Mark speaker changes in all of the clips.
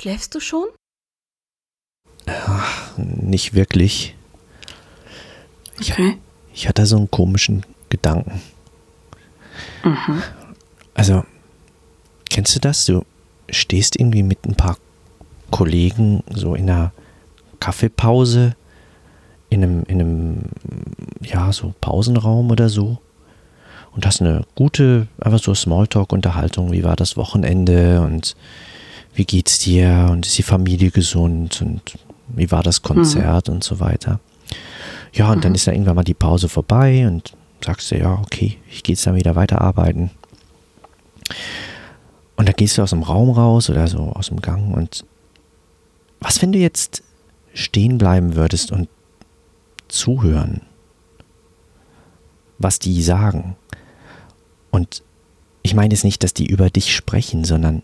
Speaker 1: Schläfst du schon?
Speaker 2: Ach, nicht wirklich.
Speaker 1: Okay.
Speaker 2: Ich, ich hatte so einen komischen Gedanken.
Speaker 1: Mhm.
Speaker 2: Also, kennst du das? Du stehst irgendwie mit ein paar Kollegen so in einer Kaffeepause, in einem, in einem, ja, so Pausenraum oder so und hast eine gute, einfach so Smalltalk-Unterhaltung. Wie war das Wochenende und wie geht's dir und ist die Familie gesund und wie war das Konzert mhm. und so weiter. Ja, und mhm. dann ist dann irgendwann mal die Pause vorbei und sagst du, ja, okay, ich gehe jetzt dann wieder weiterarbeiten. Und dann gehst du aus dem Raum raus oder so aus dem Gang und was, wenn du jetzt stehen bleiben würdest und zuhören, was die sagen? Und ich meine jetzt nicht, dass die über dich sprechen, sondern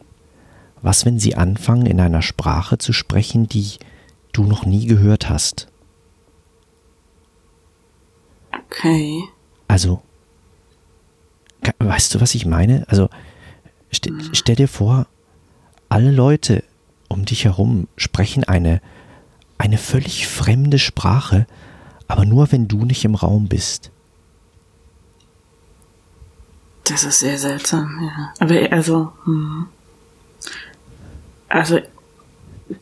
Speaker 2: was, wenn sie anfangen, in einer Sprache zu sprechen, die du noch nie gehört hast?
Speaker 1: Okay.
Speaker 2: Also, weißt du, was ich meine? Also, st hm. stell dir vor, alle Leute um dich herum sprechen eine, eine völlig fremde Sprache, aber nur wenn du nicht im Raum bist.
Speaker 1: Das ist sehr seltsam, ja. Aber also, hm. Also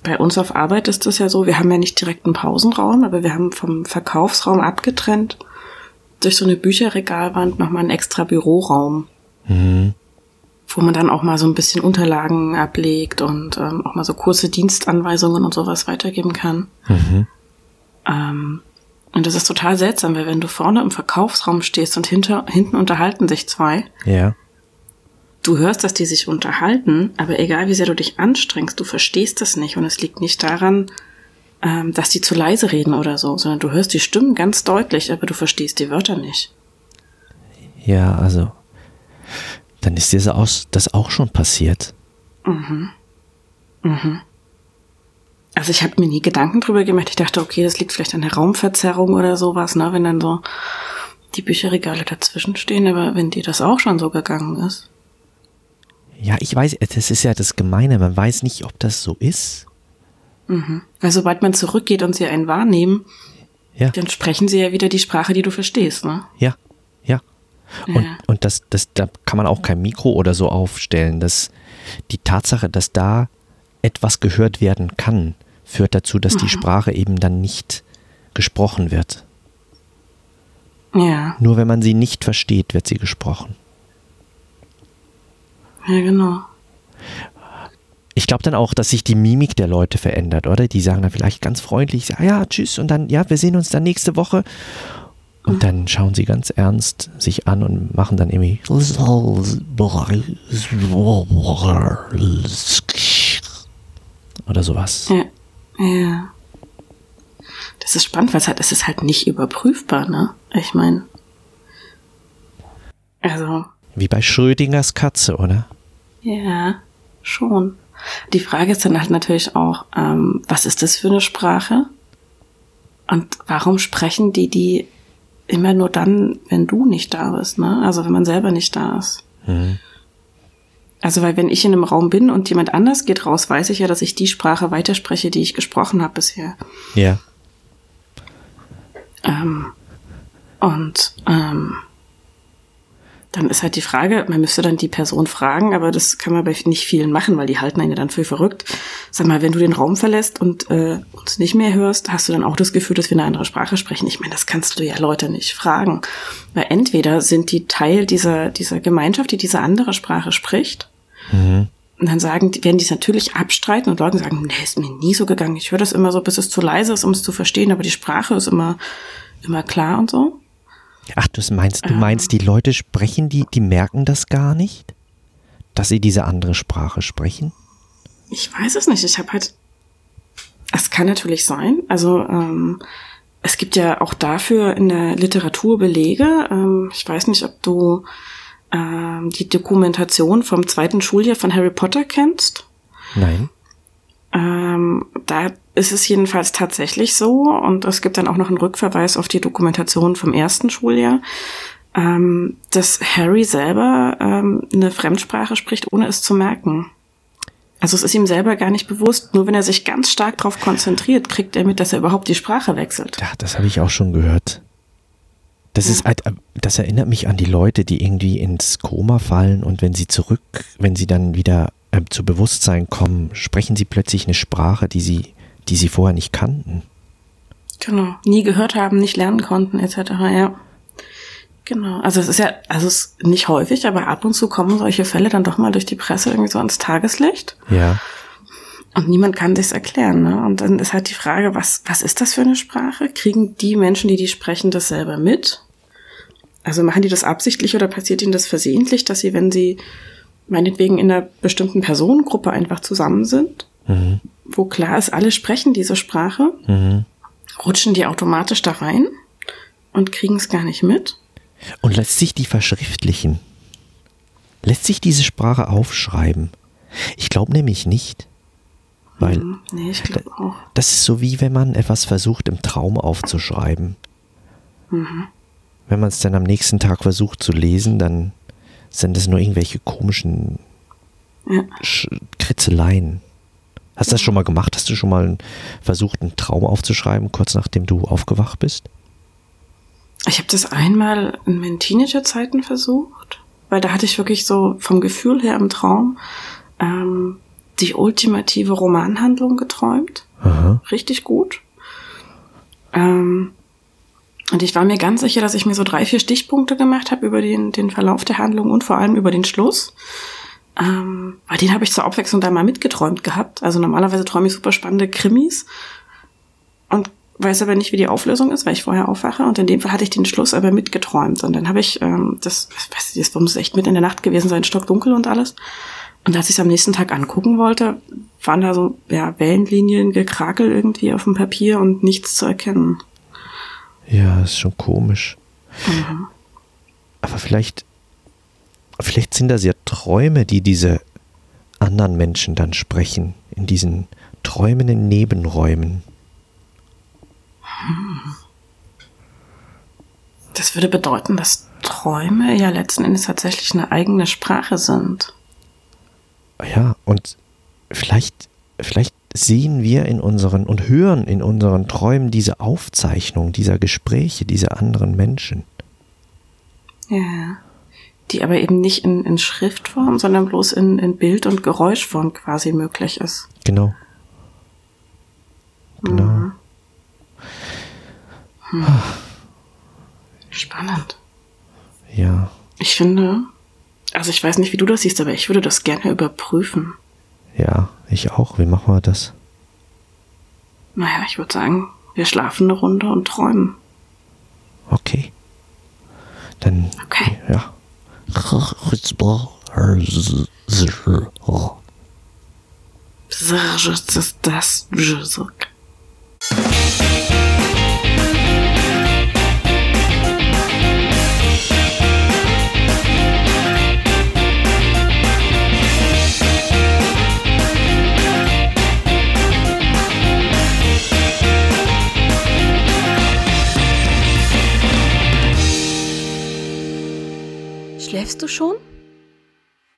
Speaker 1: bei uns auf Arbeit ist das ja so, wir haben ja nicht direkt einen Pausenraum, aber wir haben vom Verkaufsraum abgetrennt durch so eine Bücherregalwand nochmal einen extra Büroraum. Mhm. Wo man dann auch mal so ein bisschen Unterlagen ablegt und ähm, auch mal so kurze Dienstanweisungen und sowas weitergeben kann. Mhm. Ähm, und das ist total seltsam, weil wenn du vorne im Verkaufsraum stehst und hinter, hinten unterhalten sich zwei.
Speaker 2: Ja.
Speaker 1: Du hörst, dass die sich unterhalten, aber egal wie sehr du dich anstrengst, du verstehst das nicht. Und es liegt nicht daran, ähm, dass die zu leise reden oder so, sondern du hörst die Stimmen ganz deutlich, aber du verstehst die Wörter nicht.
Speaker 2: Ja, also, dann ist dir das auch schon passiert.
Speaker 1: Mhm. Mhm. Also ich habe mir nie Gedanken drüber gemacht. Ich dachte, okay, das liegt vielleicht an der Raumverzerrung oder sowas, ne, wenn dann so die Bücherregale dazwischen stehen, aber wenn dir das auch schon so gegangen ist.
Speaker 2: Ja, ich weiß, das ist ja das Gemeine, man weiß nicht, ob das so ist.
Speaker 1: Mhm. Weil sobald man zurückgeht und sie einen wahrnehmen, ja. dann sprechen sie ja wieder die Sprache, die du verstehst, ne?
Speaker 2: Ja, ja. Und, ja. und das, das, da kann man auch kein Mikro oder so aufstellen. dass die Tatsache, dass da etwas gehört werden kann, führt dazu, dass mhm. die Sprache eben dann nicht gesprochen wird.
Speaker 1: Ja.
Speaker 2: Nur wenn man sie nicht versteht, wird sie gesprochen.
Speaker 1: Ja, genau.
Speaker 2: Ich glaube dann auch, dass sich die Mimik der Leute verändert, oder? Die sagen dann vielleicht ganz freundlich, ja, tschüss und dann, ja, wir sehen uns dann nächste Woche. Und dann schauen sie ganz ernst sich an und machen dann irgendwie oder sowas.
Speaker 1: Ja. Ja. Das ist spannend, weil es halt, es ist halt nicht überprüfbar, ne? Ich meine. Also.
Speaker 2: Wie bei Schrödingers Katze, oder?
Speaker 1: Ja, schon. Die Frage ist dann halt natürlich auch, ähm, was ist das für eine Sprache? Und warum sprechen die die immer nur dann, wenn du nicht da bist, ne? Also wenn man selber nicht da ist. Mhm. Also, weil wenn ich in einem Raum bin und jemand anders geht raus, weiß ich ja, dass ich die Sprache weiterspreche, die ich gesprochen habe bisher.
Speaker 2: Ja.
Speaker 1: Ähm, und ähm, dann ist halt die Frage, man müsste dann die Person fragen, aber das kann man bei nicht vielen machen, weil die halten einen ja dann für verrückt. Sag mal, wenn du den Raum verlässt und äh, uns nicht mehr hörst, hast du dann auch das Gefühl, dass wir eine andere Sprache sprechen? Ich meine, das kannst du ja Leute nicht fragen. Weil entweder sind die Teil dieser, dieser Gemeinschaft, die diese andere Sprache spricht, Mhm. Und dann sagen, werden die es natürlich abstreiten und Leute sagen, nee, ist mir nie so gegangen. Ich höre das immer so, bis es zu leise ist, um es zu verstehen, aber die Sprache ist immer, immer klar und so.
Speaker 2: Ach, du meinst, du meinst, die Leute sprechen, die, die merken das gar nicht? Dass sie diese andere Sprache sprechen?
Speaker 1: Ich weiß es nicht. Ich habe halt. Es kann natürlich sein. Also, ähm, es gibt ja auch dafür in der Literatur Belege. Ähm, ich weiß nicht, ob du ähm, die Dokumentation vom zweiten Schuljahr von Harry Potter kennst.
Speaker 2: Nein.
Speaker 1: Ähm, da ist es jedenfalls tatsächlich so und es gibt dann auch noch einen Rückverweis auf die Dokumentation vom ersten Schuljahr, ähm, dass Harry selber ähm, eine Fremdsprache spricht, ohne es zu merken. Also es ist ihm selber gar nicht bewusst. Nur wenn er sich ganz stark darauf konzentriert, kriegt er mit, dass er überhaupt die Sprache wechselt.
Speaker 2: Ja, das habe ich auch schon gehört. Das ist halt, das erinnert mich an die Leute, die irgendwie ins Koma fallen und wenn sie zurück, wenn sie dann wieder äh, zu Bewusstsein kommen, sprechen sie plötzlich eine Sprache, die sie, die sie vorher nicht kannten.
Speaker 1: Genau. Nie gehört haben, nicht lernen konnten, etc. Ja. Genau. Also es ist ja, also es ist nicht häufig, aber ab und zu kommen solche Fälle dann doch mal durch die Presse irgendwie so ans Tageslicht.
Speaker 2: Ja.
Speaker 1: Und niemand kann sich's erklären. Ne? Und dann ist halt die Frage, was, was ist das für eine Sprache? Kriegen die Menschen, die die sprechen, das selber mit? Also machen die das absichtlich oder passiert ihnen das versehentlich, dass sie, wenn sie meinetwegen in einer bestimmten Personengruppe einfach zusammen sind, mhm. wo klar ist, alle sprechen diese Sprache, mhm. rutschen die automatisch da rein und kriegen es gar nicht mit?
Speaker 2: Und lässt sich die verschriftlichen? Lässt sich diese Sprache aufschreiben? Ich glaube nämlich nicht. Weil
Speaker 1: hm, nee, ich glaube auch.
Speaker 2: Das ist so wie wenn man etwas versucht im Traum aufzuschreiben. Mhm. Wenn man es dann am nächsten Tag versucht zu lesen, dann sind das nur irgendwelche komischen ja. Kritzeleien. Hast du das schon mal gemacht? Hast du schon mal versucht, einen Traum aufzuschreiben, kurz nachdem du aufgewacht bist?
Speaker 1: Ich habe das einmal in meinen Teenagerzeiten versucht, weil da hatte ich wirklich so vom Gefühl her im Traum ähm, die ultimative Romanhandlung geträumt. Aha. Richtig gut. Ähm, und ich war mir ganz sicher, dass ich mir so drei, vier Stichpunkte gemacht habe über den, den Verlauf der Handlung und vor allem über den Schluss. Ähm, weil den habe ich zur Abwechslung da mal mitgeträumt gehabt. Also normalerweise träume ich super spannende Krimis und weiß aber nicht, wie die Auflösung ist, weil ich vorher aufwache. Und in dem Fall hatte ich den Schluss aber mitgeträumt. Und dann habe ich, ähm, das, weiß ich, das muss echt mit in der Nacht gewesen sein, stockdunkel und alles. Und als ich es am nächsten Tag angucken wollte, waren da so ja, Wellenlinien, Gekrakel irgendwie auf dem Papier und nichts zu erkennen.
Speaker 2: Ja, ist schon komisch. Mhm. Aber vielleicht, vielleicht sind das ja Träume, die diese anderen Menschen dann sprechen, in diesen träumenden Nebenräumen.
Speaker 1: Das würde bedeuten, dass Träume ja letzten Endes tatsächlich eine eigene Sprache sind.
Speaker 2: Ja, und vielleicht, vielleicht sehen wir in unseren und hören in unseren Träumen diese Aufzeichnung dieser Gespräche dieser anderen Menschen.
Speaker 1: Ja. Die aber eben nicht in, in Schriftform, sondern bloß in, in Bild- und Geräuschform quasi möglich ist.
Speaker 2: Genau. Genau. Mhm.
Speaker 1: Hm. Spannend.
Speaker 2: Ja.
Speaker 1: Ich finde, also ich weiß nicht, wie du das siehst, aber ich würde das gerne überprüfen.
Speaker 2: Ja, ich auch. Wie machen wir das?
Speaker 1: Naja, ich würde sagen, wir schlafen eine Runde und träumen.
Speaker 2: Okay. Dann.
Speaker 1: Okay.
Speaker 2: Ja.
Speaker 1: Das.
Speaker 3: Schläfst du schon?